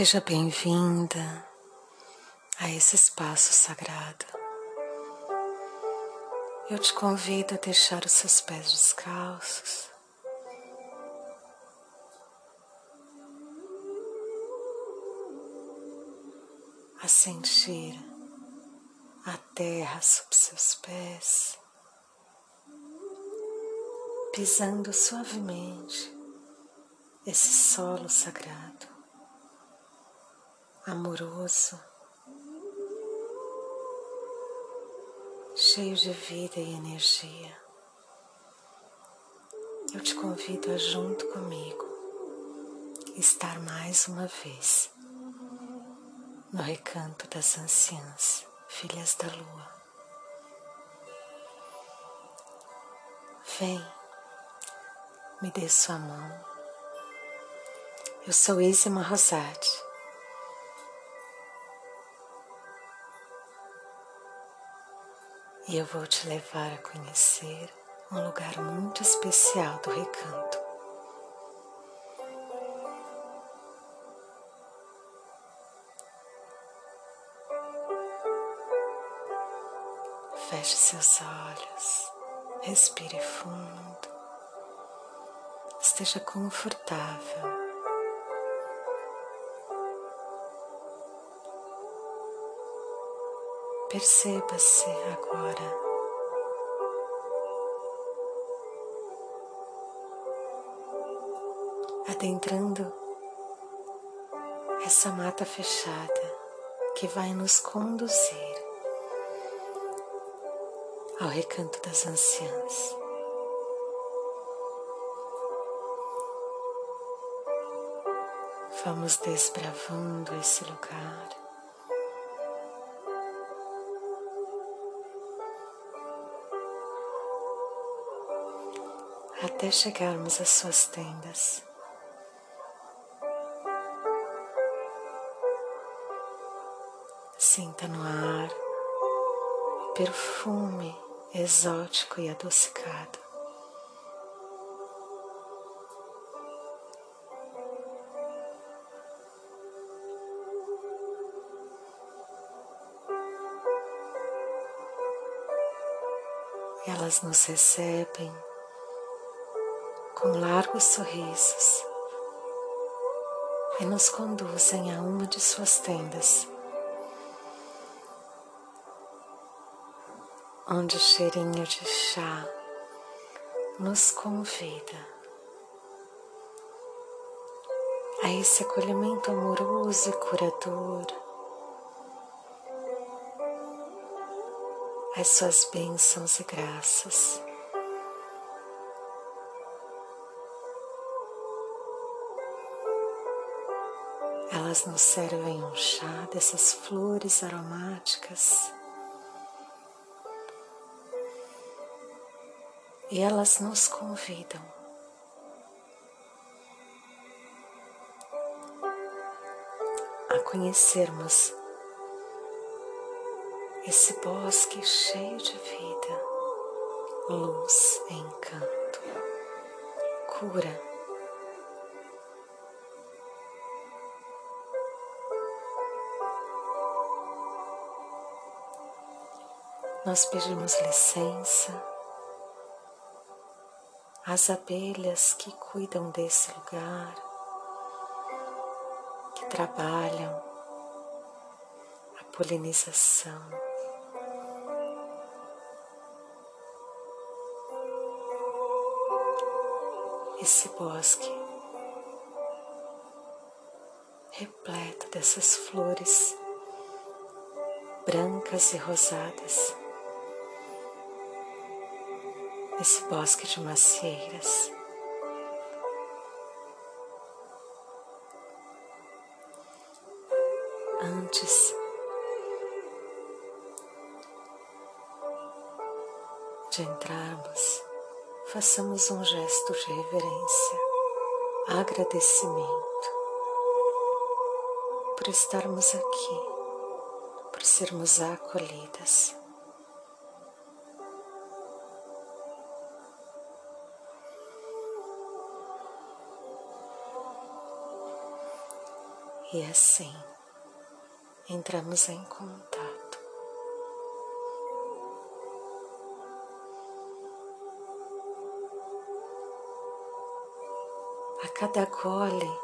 Seja bem-vinda a esse espaço sagrado. Eu te convido a deixar os seus pés descalços. A sentir a terra sob seus pés, pisando suavemente esse solo sagrado amoroso, cheio de vida e energia. Eu te convido a junto comigo estar mais uma vez no recanto das anciãs, filhas da lua. Vem, me dê sua mão. Eu sou Isma Rosati e eu vou te levar a conhecer um lugar muito especial do recanto. Feche seus olhos, respire fundo, esteja confortável. Perceba-se agora. Adentrando essa mata fechada que vai nos conduzir ao recanto das anciãs. Vamos desbravando esse lugar. Até chegarmos às suas tendas. Sinta no ar o perfume exótico e adocicado. Elas nos recebem com largos sorrisos e nos conduzem a uma de suas tendas, onde o cheirinho de chá nos convida a esse acolhimento amoroso e curador, as suas bênçãos e graças. Elas nos servem um chá dessas flores aromáticas. E elas nos convidam a conhecermos esse bosque cheio de vida, luz encanto, cura nós pedimos licença às abelhas que cuidam desse lugar, que trabalham a polinização. Esse bosque repleto dessas flores brancas e rosadas. Esse bosque de macieiras. Antes de entrarmos, façamos um gesto de reverência, agradecimento por estarmos aqui, por sermos acolhidas. E assim entramos em contato. A cada gole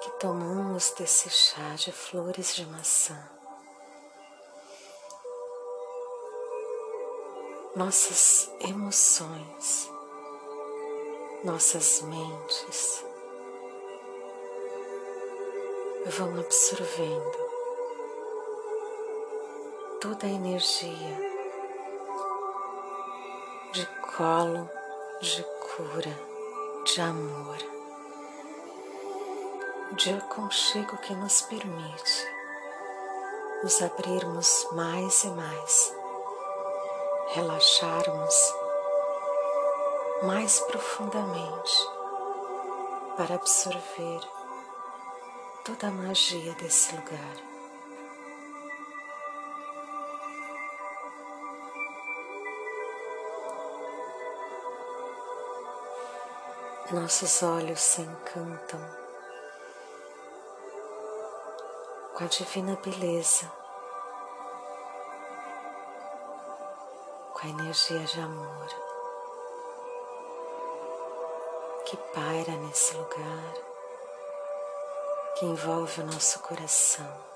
que tomamos desse chá de flores de maçã, nossas emoções, nossas mentes vão absorvendo toda a energia de colo, de cura, de amor, de aconchego que nos permite nos abrirmos mais e mais, relaxarmos mais profundamente para absorver toda a magia desse lugar. Nossos olhos se encantam com a divina beleza, com a energia de amor que paira nesse lugar que envolve o nosso coração.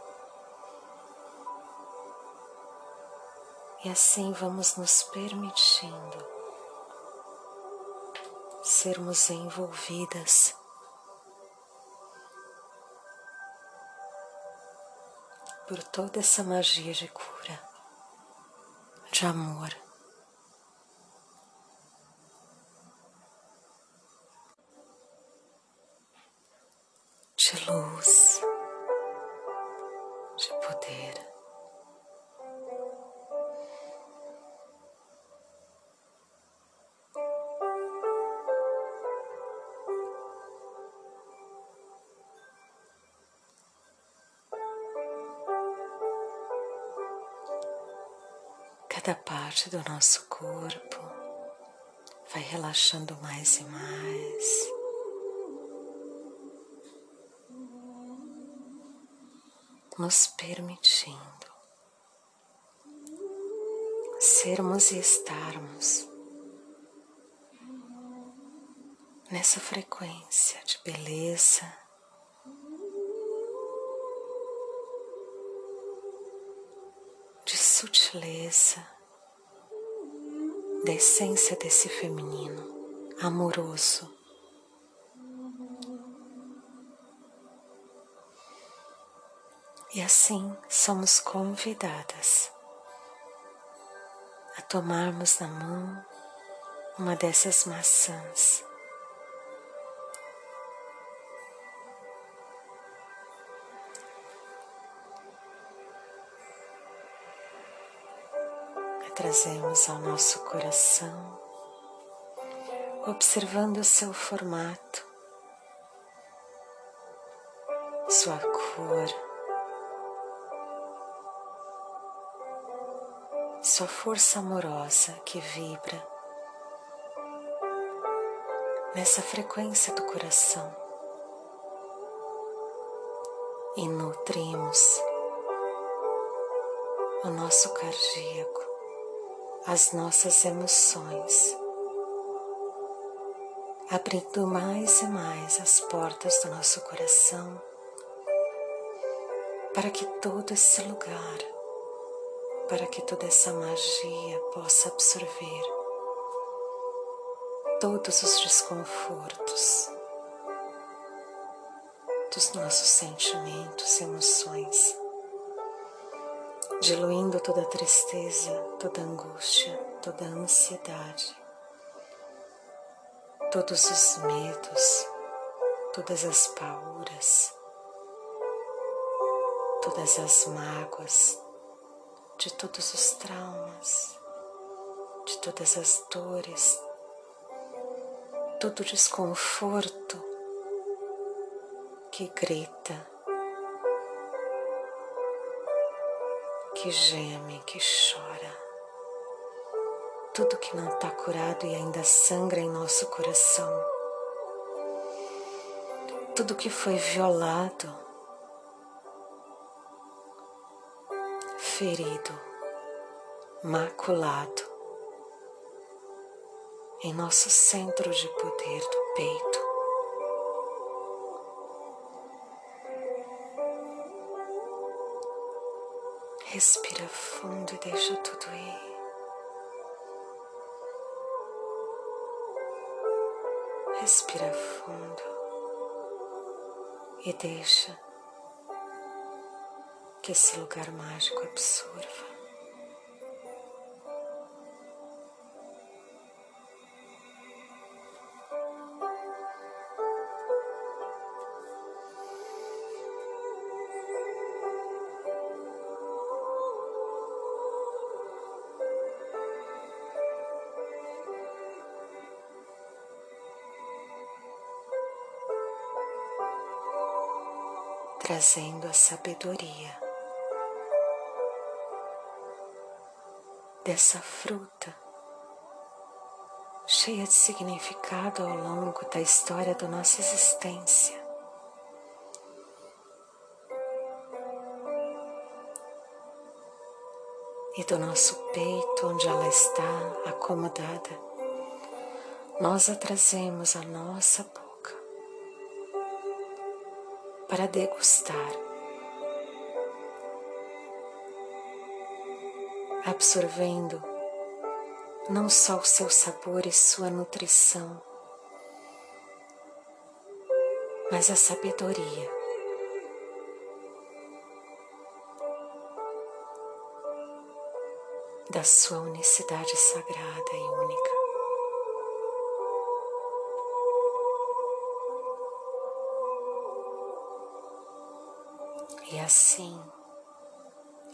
E assim vamos nos permitindo sermos envolvidas por toda essa magia de cura, de amor. De luz, de poder. Cada parte do nosso corpo vai relaxando mais e mais. Nos permitindo sermos e estarmos nessa frequência de beleza. De sutileza, da essência desse feminino amoroso E assim somos convidadas a tomarmos na mão uma dessas maçãs. A trazemos ao nosso coração, observando o seu formato, sua cor sua força amorosa que vibra nessa frequência do coração. E nutrimos o nosso cardíaco, as nossas emoções, abrindo mais e mais as portas do nosso coração para que todo esse lugar para que toda essa magia possa absorver todos os desconfortos dos nossos sentimentos e emoções, diluindo toda a tristeza, toda angústia, toda ansiedade, todos os medos, todas as pauras, todas as mágoas, de todos os traumas, de todas as dores, todo desconforto que grita, que geme, que chora, tudo que não está curado e ainda sangra em nosso coração, tudo que foi violado, ferido, maculado em nosso centro de poder do peito. Respira fundo e deixa tudo ir. Respira fundo e deixa que esse lugar mágico absorva. trazendo a sabedoria dessa fruta cheia de significado ao longo da história da nossa existência. E do nosso peito, onde ela está acomodada, nós a trazemos à nossa boca para degustar, absorvendo não só o seu sabor e sua nutrição, mas a sabedoria. Da sua unicidade sagrada e única. e assim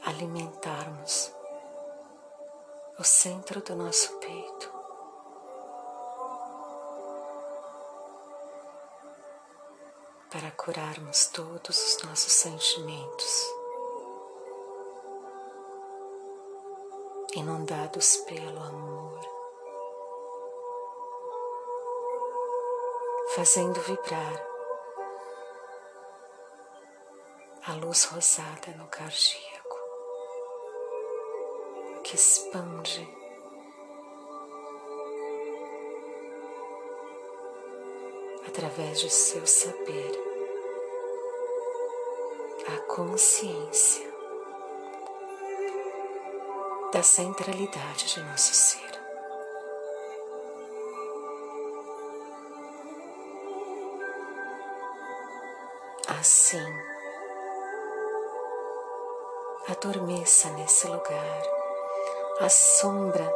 alimentarmos o centro do nosso peito. Para curarmos todos os nossos sentimentos, inundados pelo amor, fazendo vibrar a luz rosada no cardíaco que expande através de seu saber a consciência da centralidade de nosso ser. Assim, adormeça nesse lugar, à sombra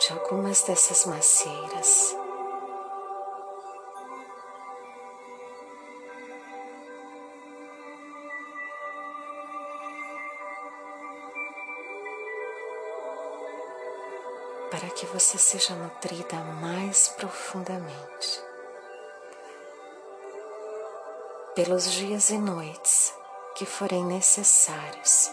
de algumas dessas macieiras. Para que você seja nutrida mais profundamente pelos dias e noites que forem necessários